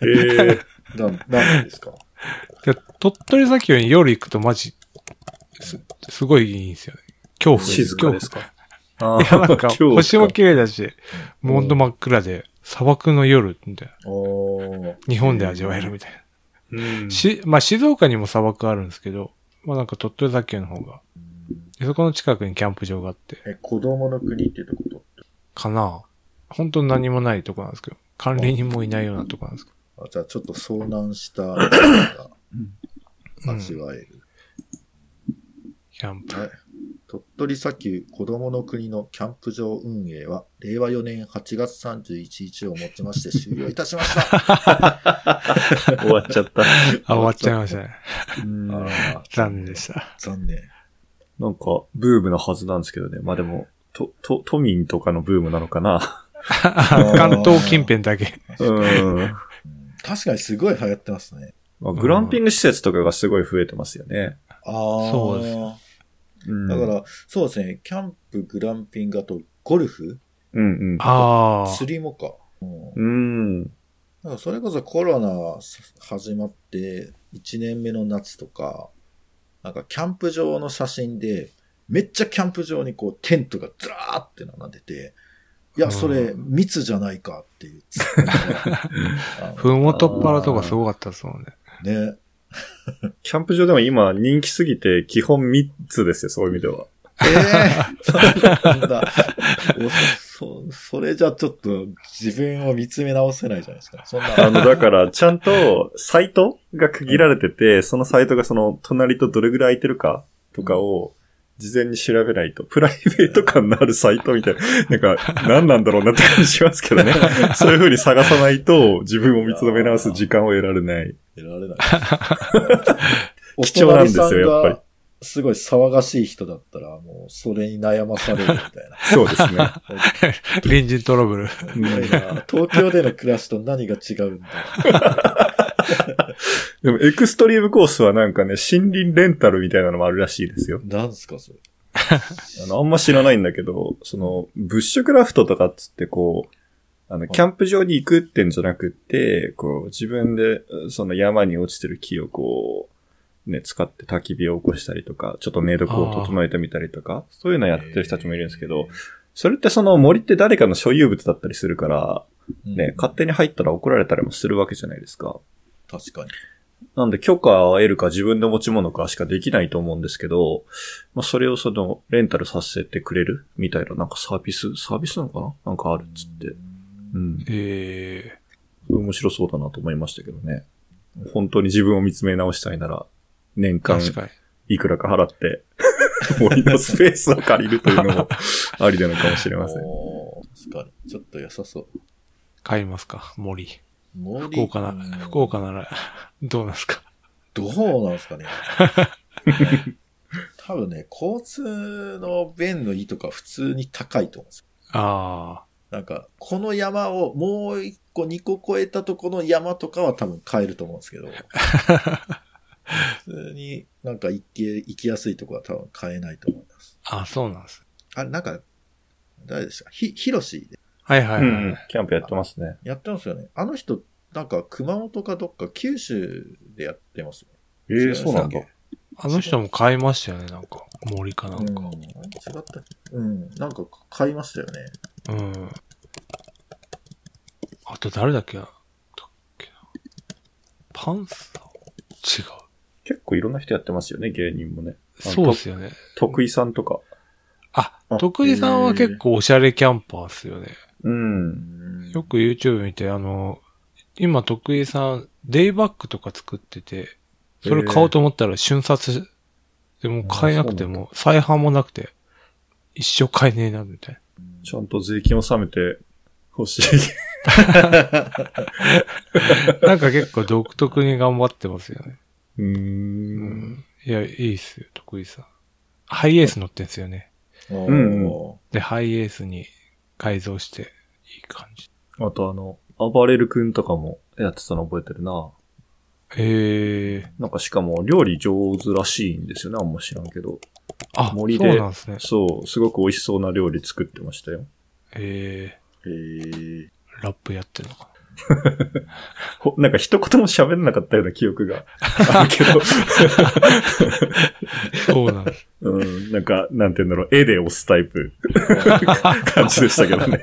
へえ。な、なんでですか？で鳥取砂丘に夜行くとマジ、す、すごいいいんですよね。恐怖。静かですか？いや、なんか、星も綺麗だし、もうほんと真っ暗で、砂漠の夜みたいな。日本で味わえるみたいうん。な。し、まあ、静岡にも砂漠あるんですけど、まあなんか鳥取砂丘の方が、でそこの近くにキャンプ場があって、え、子供の国ってとこと？かな。本当に何もないとこなんですけど、管理人もいないようなとこなんですけあじゃあちょっと遭難した [laughs] 味わえる。キャンプ。はい鳥取砂丘子供の国のキャンプ場運営は、令和4年8月31日をもちまして終了いたしました。[laughs] 終わっちゃった。あ、終わっちゃいましたね。残念でした。残念。なんか、ブームのはずなんですけどね。まあでも、と、と、都民とかのブームなのかな。[laughs] 関東近辺だけ。うん。うん確かにすごい流行ってますね。まあ、グランピング施設とかがすごい増えてますよね。ああ。そうですうんだから、そうですね、キャンプ、グランピング、あと、ゴルフうんうん。ああ。釣りもか。うんうん。なんかそれこそコロナ始まって1年目の夏とか、なんかキャンプ場の写真で、めっちゃキャンプ場にこうテントがずらーって並んでて、いや、それ密じゃないかっていう [laughs] [laughs] ふもとっぱらとかすごかったですもんね。のね。[laughs] キャンプ場でも今人気すぎて基本3つですよ、そういう意味では。ええそうだ。おそ、それじゃちょっと自分を見つめ直せないじゃないですか。そんな。あの、だから、ちゃんと、サイトが区切られてて、そのサイトがその、隣とどれぐらい空いてるかとかを、事前に調べないと、プライベート感のあるサイトみたいな、なんか、何なんだろうなって感じしますけどね。[laughs] そういう風に探さないと、自分を見つめ直す時間を得られない。得られない。お [laughs] 貴重なんですよやっぱりがすごい騒がしい人だったら、もうそれに悩まされるみたいな。[laughs] そうですね。[laughs] 隣人トラブル。な東京での暮らしと何が違うんだ。でも、エクストリームコースはなんかね、森林レンタルみたいなのもあるらしいですよ。なんすかそれ。あの、あんま知らないんだけど、その、ブッシュクラフトとかっつってこう、あの、キャンプ場に行くってんじゃなくって、こう、自分で、その山に落ちてる木をこう、ね、使って焚き火を起こしたりとか、ちょっと寝床を整えてみたりとか、そういうのやってる人たちもいるんですけど、それってその森って誰かの所有物だったりするから、うんね、勝手に入ったら怒られたりもするわけじゃないですか。確かに。なんで許可を得るか自分の持ち物かしかできないと思うんですけど、まあそれをそのレンタルさせてくれるみたいななんかサービス、サービスなのかな？なんかあるっつって。うん。え面白そうだなと思いましたけどね。本当に自分を見つめ直したいなら、年え間。いくらか払って、森のスペースを借りるというのも [laughs] ありなのかもしれません。確かに。ちょっと良さそう。買いますか？森。森福岡なうん、福岡なら、どうなんですか？どうなんですかね？[laughs] 多分ね、交通の便の意とか普通に高いと思うんですよ。あなんか、この山をもう一個、二個越えたとこの山とかは多分買えると思うんですけど、普通になんか行き、行きやすいとこは多分買えないと思います。あ。あそうなんです。あれ、なんか、誰でした？ひ、ひろしではいはいはい。うん。キャンプやってますね。やってますよね。あの人、なんか熊本かどっか九州でやってますよ。ええそうなんだ。あの人も買いましたよね、なんか。森かなうんん。か。違ったっけ？うん。なんか買いましたよね。うん。あと誰だっけな？だっけな？パンサー？違う。結構いろんな人やってますよね、芸人もね。そうっすよね。徳井さんとか。ああ、徳井さんは結構おしゃれキャンパーっすよね。うん。よく YouTube 見て、あの、今徳井さん、デイバッグとか作ってて、それ買おうと思ったら瞬殺でも買えなくても、再販もなくて、一生買えねえな、みたいちゃんと税金を納めて欲しい。な。[laughs] なんか結構独特に頑張ってますよね。うんん。いや、いいっすよ、徳井さん。ハイエース乗ってんすよね。んおで、ハイエースに改造して、いい感じ。あとあの、暴れる君とかもやってたの覚えてるな。ええなんかしかも料理上手らしいんですよね。あんま知らんけど。あ、森でそうなんですね。そう、すごく美味しそうな料理作ってましたよ。えーへーえラップやってんのか [laughs] ほなんか一言も喋んなかったような記憶があるけど。な。そうなんです。[laughs] うん、なんか、なんて言うんだろう、絵で押すタイプ [laughs] 感じでしたけどね。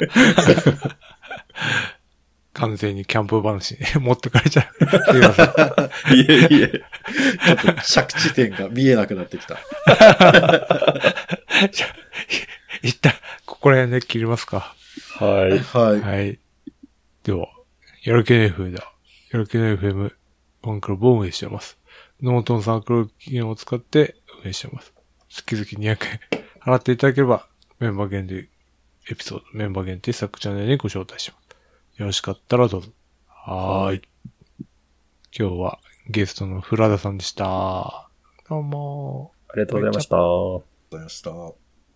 完全にキャンプ話に [laughs] 持ってかれちゃう。[laughs] すいません。[laughs] いえいえ。ちょっと着地点が見えなくなってきた。じゃあ一旦、ここら辺で切りますか。はい。はい。はい。では、やる気の FM だ。やる気の FM、ファンクラブを運営しています。ノートのサークル機能を使って運営しています。月々200円払っていただければ、メンバー限定エピソード、メンバー限定スラックチャンネルにご招待します。よろしかったらどうぞ。はーい。今日はゲストのフラダさんでした。どうもありがとうございました。ありがとうございました。